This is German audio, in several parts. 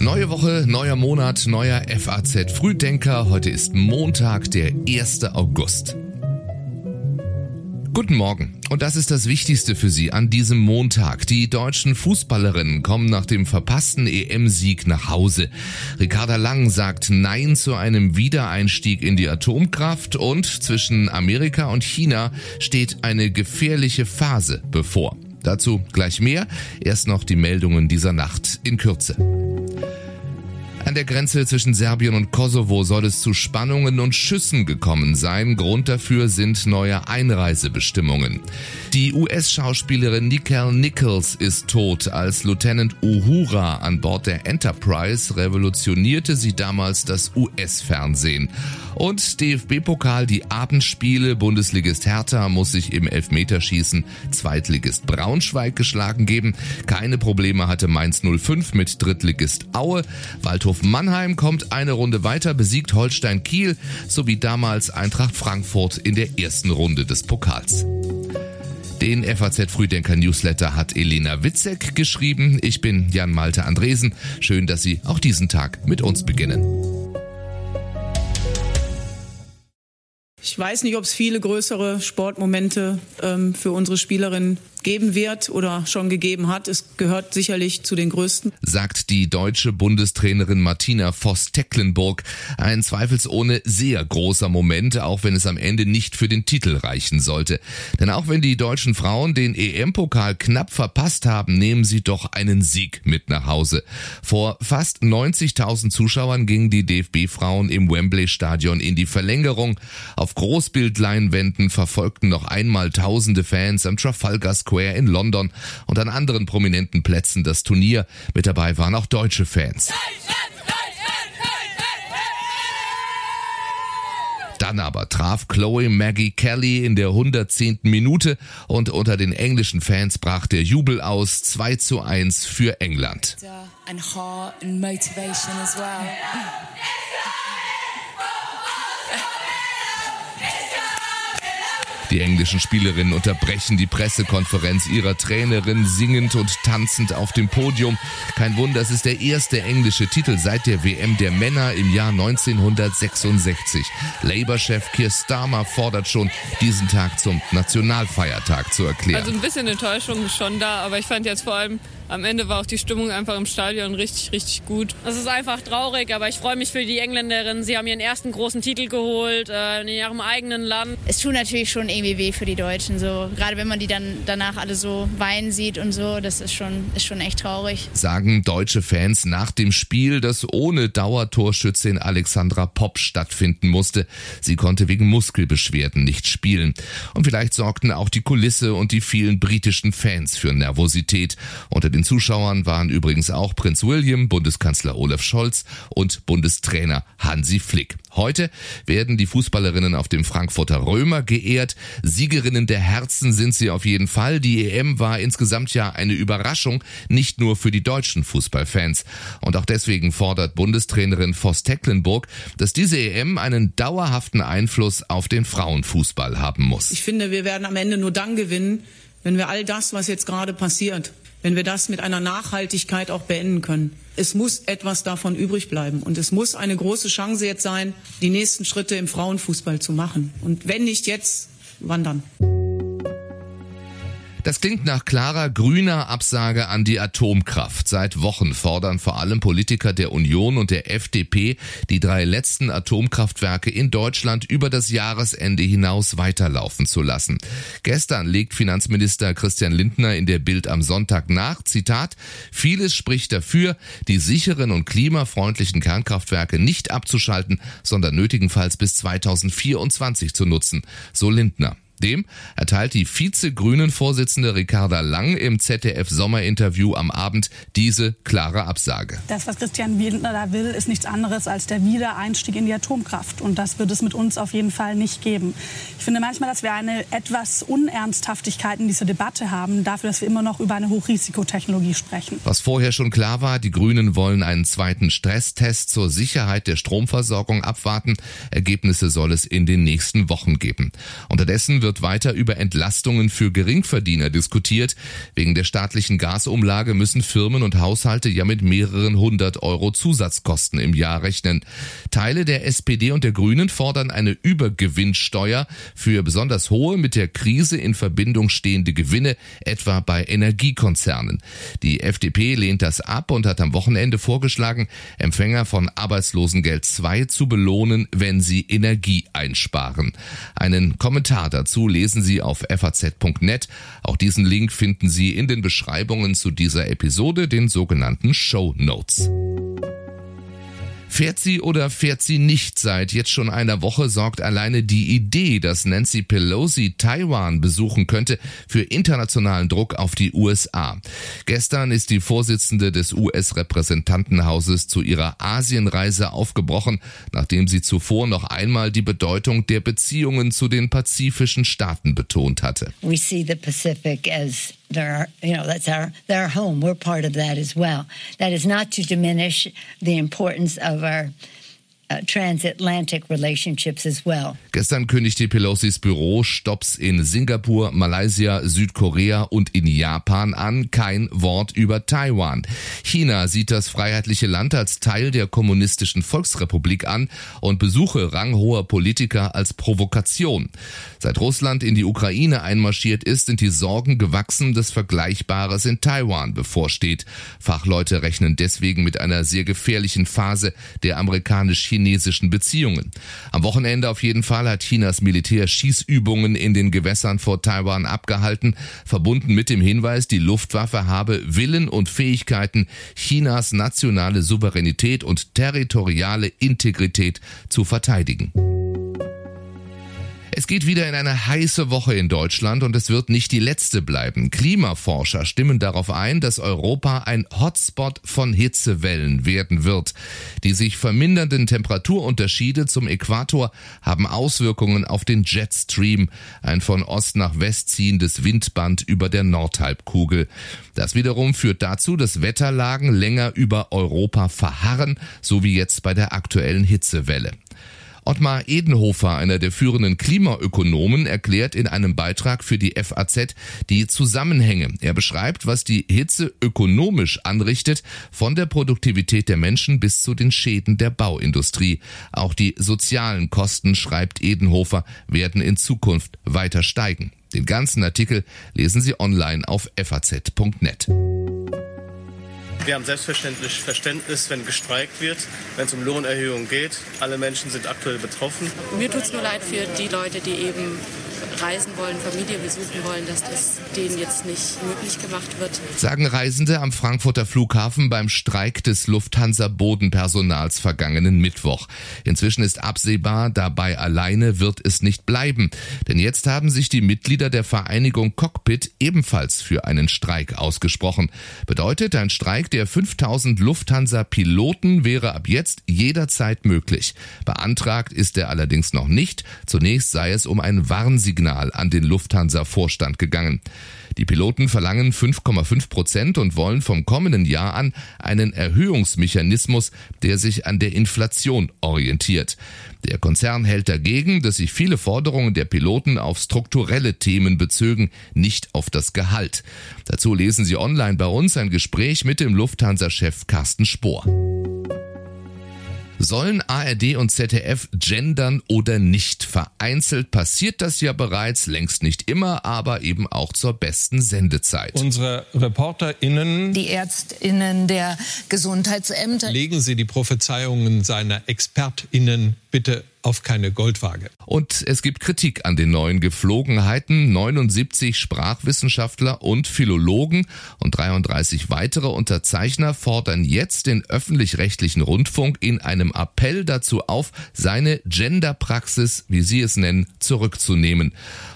Neue Woche, neuer Monat, neuer FAZ Frühdenker. Heute ist Montag, der 1. August. Guten Morgen. Und das ist das Wichtigste für Sie an diesem Montag. Die deutschen Fußballerinnen kommen nach dem verpassten EM-Sieg nach Hause. Ricarda Lang sagt Nein zu einem Wiedereinstieg in die Atomkraft und zwischen Amerika und China steht eine gefährliche Phase bevor. Dazu gleich mehr. Erst noch die Meldungen dieser Nacht in Kürze. An der Grenze zwischen Serbien und Kosovo soll es zu Spannungen und Schüssen gekommen sein. Grund dafür sind neue Einreisebestimmungen. Die US-Schauspielerin Nicole Nichols ist tot. Als Lieutenant Uhura an Bord der Enterprise revolutionierte sie damals das US-Fernsehen. Und DFB-Pokal, die Abendspiele, Bundesligist Hertha muss sich im Elfmeterschießen Zweitligist Braunschweig geschlagen geben. Keine Probleme hatte Mainz 05 mit Drittligist Aue. Waldhof Mannheim kommt eine Runde weiter, besiegt Holstein Kiel sowie damals Eintracht Frankfurt in der ersten Runde des Pokals. Den FAZ Frühdenker Newsletter hat Elena Witzek geschrieben. Ich bin Jan Malte Andresen. Schön, dass Sie auch diesen Tag mit uns beginnen. Ich weiß nicht, ob es viele größere Sportmomente ähm, für unsere Spielerinnen geben wird oder schon gegeben hat. Es gehört sicherlich zu den größten. Sagt die deutsche Bundestrainerin Martina Voss-Tecklenburg. Ein zweifelsohne sehr großer Moment, auch wenn es am Ende nicht für den Titel reichen sollte. Denn auch wenn die deutschen Frauen den EM-Pokal knapp verpasst haben, nehmen sie doch einen Sieg mit nach Hause. Vor fast 90.000 Zuschauern gingen die DFB-Frauen im Wembley-Stadion in die Verlängerung. Auf Großbildleinwänden verfolgten noch einmal tausende Fans am Trafalgar Square in London und an anderen prominenten Plätzen das Turnier. Mit dabei waren auch deutsche Fans. Dann aber traf Chloe Maggie Kelly in der 110. Minute und unter den englischen Fans brach der Jubel aus 2 zu 1 für England. And heart and motivation as well. Die englischen Spielerinnen unterbrechen die Pressekonferenz ihrer Trainerin singend und tanzend auf dem Podium. Kein Wunder, es ist der erste englische Titel seit der WM der Männer im Jahr 1966. Labour-Chef Keir Starmer fordert schon, diesen Tag zum Nationalfeiertag zu erklären. Also ein bisschen Enttäuschung ist schon da, aber ich fand jetzt vor allem am Ende war auch die Stimmung einfach im Stadion richtig, richtig gut. Es ist einfach traurig, aber ich freue mich für die Engländerinnen. Sie haben ihren ersten großen Titel geholt äh, in ihrem eigenen Land. Es tut natürlich schon irgendwie weh für die Deutschen, so gerade wenn man die dann danach alle so weinen sieht und so, das ist schon, ist schon echt traurig. Sagen deutsche Fans nach dem Spiel, das ohne Dauertorschützin Alexandra Popp stattfinden musste. Sie konnte wegen Muskelbeschwerden nicht spielen. Und vielleicht sorgten auch die Kulisse und die vielen britischen Fans für Nervosität. Unter den Zuschauern waren übrigens auch Prinz William, Bundeskanzler Olaf Scholz und Bundestrainer Hansi Flick. Heute werden die Fußballerinnen auf dem Frankfurter Römer geehrt. Siegerinnen der Herzen sind sie auf jeden Fall. Die EM war insgesamt ja eine Überraschung, nicht nur für die deutschen Fußballfans. Und auch deswegen fordert Bundestrainerin Voss Tecklenburg, dass diese EM einen dauerhaften Einfluss auf den Frauenfußball haben muss. Ich finde, wir werden am Ende nur dann gewinnen, wenn wir all das, was jetzt gerade passiert, wenn wir das mit einer Nachhaltigkeit auch beenden können. Es muss etwas davon übrig bleiben. Und es muss eine große Chance jetzt sein, die nächsten Schritte im Frauenfußball zu machen. Und wenn nicht jetzt, wann dann? Das klingt nach klarer grüner Absage an die Atomkraft. Seit Wochen fordern vor allem Politiker der Union und der FDP, die drei letzten Atomkraftwerke in Deutschland über das Jahresende hinaus weiterlaufen zu lassen. Gestern legt Finanzminister Christian Lindner in der Bild am Sonntag nach, Zitat, vieles spricht dafür, die sicheren und klimafreundlichen Kernkraftwerke nicht abzuschalten, sondern nötigenfalls bis 2024 zu nutzen, so Lindner. Dem erteilt die Vize-Grünen-Vorsitzende Ricarda Lang im ZDF-Sommerinterview am Abend diese klare Absage. Das, was Christian Lindner da will, ist nichts anderes als der Wiedereinstieg in die Atomkraft. Und das wird es mit uns auf jeden Fall nicht geben. Ich finde manchmal, dass wir eine etwas Unernsthaftigkeit in dieser Debatte haben, dafür, dass wir immer noch über eine Hochrisikotechnologie sprechen. Was vorher schon klar war, die Grünen wollen einen zweiten Stresstest zur Sicherheit der Stromversorgung abwarten. Ergebnisse soll es in den nächsten Wochen geben. Unterdessen wird wird weiter über Entlastungen für Geringverdiener diskutiert. Wegen der staatlichen Gasumlage müssen Firmen und Haushalte ja mit mehreren hundert Euro Zusatzkosten im Jahr rechnen. Teile der SPD und der Grünen fordern eine Übergewinnsteuer für besonders hohe, mit der Krise in Verbindung stehende Gewinne, etwa bei Energiekonzernen. Die FDP lehnt das ab und hat am Wochenende vorgeschlagen, Empfänger von Arbeitslosengeld II zu belohnen, wenn sie Energie einsparen. Einen Kommentar dazu lesen Sie auf faz.net. Auch diesen Link finden Sie in den Beschreibungen zu dieser Episode, den sogenannten Show Notes. Fährt sie oder fährt sie nicht? Seit jetzt schon einer Woche sorgt alleine die Idee, dass Nancy Pelosi Taiwan besuchen könnte, für internationalen Druck auf die USA. Gestern ist die Vorsitzende des US-Repräsentantenhauses zu ihrer Asienreise aufgebrochen, nachdem sie zuvor noch einmal die Bedeutung der Beziehungen zu den pazifischen Staaten betont hatte. We see the Pacific as their, you know, that's our their home. We're part of that as well. That is not to diminish the importance of our uh, transatlantic relationships as well. Gestern kündigte Pelosis Büro Stops in Singapur, Malaysia, Südkorea und in Japan an. Kein Wort über Taiwan. China sieht das freiheitliche Land als Teil der kommunistischen Volksrepublik an und Besuche ranghoher Politiker als Provokation. Seit Russland in die Ukraine einmarschiert ist, sind die Sorgen gewachsen, dass Vergleichbares in Taiwan bevorsteht. Fachleute rechnen deswegen mit einer sehr gefährlichen Phase der amerikanisch chinesischen Beziehungen. Am Wochenende auf jeden Fall hat Chinas Militär Schießübungen in den Gewässern vor Taiwan abgehalten, verbunden mit dem Hinweis, die Luftwaffe habe Willen und Fähigkeiten, Chinas nationale Souveränität und territoriale Integrität zu verteidigen. Es geht wieder in eine heiße Woche in Deutschland und es wird nicht die letzte bleiben. Klimaforscher stimmen darauf ein, dass Europa ein Hotspot von Hitzewellen werden wird. Die sich vermindernden Temperaturunterschiede zum Äquator haben Auswirkungen auf den Jetstream, ein von Ost nach West ziehendes Windband über der Nordhalbkugel. Das wiederum führt dazu, dass Wetterlagen länger über Europa verharren, so wie jetzt bei der aktuellen Hitzewelle. Ottmar Edenhofer, einer der führenden Klimaökonomen, erklärt in einem Beitrag für die FAZ die Zusammenhänge. Er beschreibt, was die Hitze ökonomisch anrichtet, von der Produktivität der Menschen bis zu den Schäden der Bauindustrie. Auch die sozialen Kosten, schreibt Edenhofer, werden in Zukunft weiter steigen. Den ganzen Artikel lesen Sie online auf faz.net. Wir haben selbstverständlich Verständnis, wenn gestreikt wird, wenn es um Lohnerhöhungen geht. Alle Menschen sind aktuell betroffen. Mir tut es nur leid für die Leute, die eben reisen wollen, Familie besuchen wollen, dass das denen jetzt nicht möglich gemacht wird. Sagen Reisende am Frankfurter Flughafen beim Streik des Lufthansa-Bodenpersonals vergangenen Mittwoch. Inzwischen ist absehbar, dabei alleine wird es nicht bleiben. Denn jetzt haben sich die Mitglieder der Vereinigung Cockpit ebenfalls für einen Streik ausgesprochen. Bedeutet, ein Streik der 5000 Lufthansa-Piloten wäre ab jetzt jederzeit möglich. Beantragt ist er allerdings noch nicht. Zunächst sei es um ein Warnsignal Signal an den Lufthansa-Vorstand gegangen. Die Piloten verlangen 5,5 Prozent und wollen vom kommenden Jahr an einen Erhöhungsmechanismus, der sich an der Inflation orientiert. Der Konzern hält dagegen, dass sich viele Forderungen der Piloten auf strukturelle Themen bezögen, nicht auf das Gehalt. Dazu lesen Sie online bei uns ein Gespräch mit dem Lufthansa-Chef Carsten Spohr. Sollen ARD und ZDF gendern oder nicht? Vereinzelt passiert das ja bereits, längst nicht immer, aber eben auch zur besten Sendezeit. Unsere ReporterInnen, die ÄrztInnen der Gesundheitsämter, legen Sie die Prophezeiungen seiner ExpertInnen bitte auf keine Goldwaage. Und es gibt Kritik an den neuen Geflogenheiten. 79 Sprachwissenschaftler und Philologen und 33 weitere Unterzeichner fordern jetzt den öffentlich-rechtlichen Rundfunk in einem Appell dazu auf, seine Genderpraxis, wie sie es nennen, zurückzunehmen.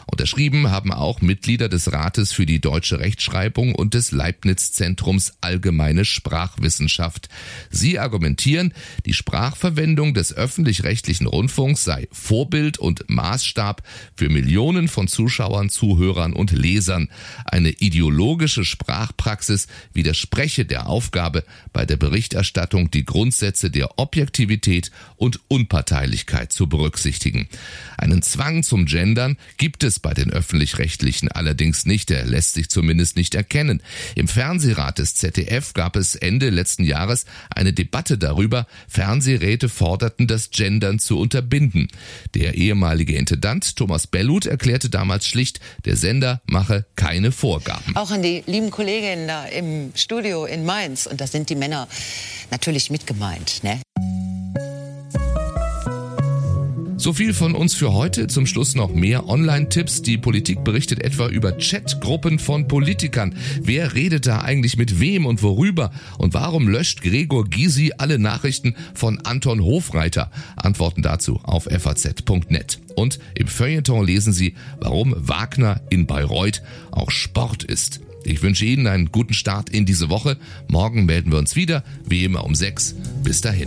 Unterschrieben haben auch Mitglieder des Rates für die deutsche Rechtschreibung und des Leibniz-Zentrums Allgemeine Sprachwissenschaft. Sie argumentieren, die Sprachverwendung des öffentlich-rechtlichen Rundfunks sei Vorbild und Maßstab für Millionen von Zuschauern, Zuhörern und Lesern. Eine ideologische Sprachpraxis widerspreche der Aufgabe, bei der Berichterstattung die Grundsätze der Objektivität und Unparteilichkeit zu berücksichtigen. Einen Zwang zum Gendern gibt es bei den öffentlich-rechtlichen allerdings nicht. Er lässt sich zumindest nicht erkennen. Im Fernsehrat des ZDF gab es Ende letzten Jahres eine Debatte darüber. Fernsehräte forderten, das Gendern zu unterbinden. Der ehemalige Intendant Thomas Bellut erklärte damals schlicht, der Sender mache keine Vorgaben. Auch an die lieben Kolleginnen da im Studio in Mainz, und da sind die Männer natürlich mit gemeint. Ne? So viel von uns für heute. Zum Schluss noch mehr Online-Tipps. Die Politik berichtet etwa über Chatgruppen von Politikern. Wer redet da eigentlich mit wem und worüber? Und warum löscht Gregor Gysi alle Nachrichten von Anton Hofreiter? Antworten dazu auf faz.net. Und im Feuilleton lesen Sie, warum Wagner in Bayreuth auch Sport ist. Ich wünsche Ihnen einen guten Start in diese Woche. Morgen melden wir uns wieder, wie immer um sechs. Bis dahin.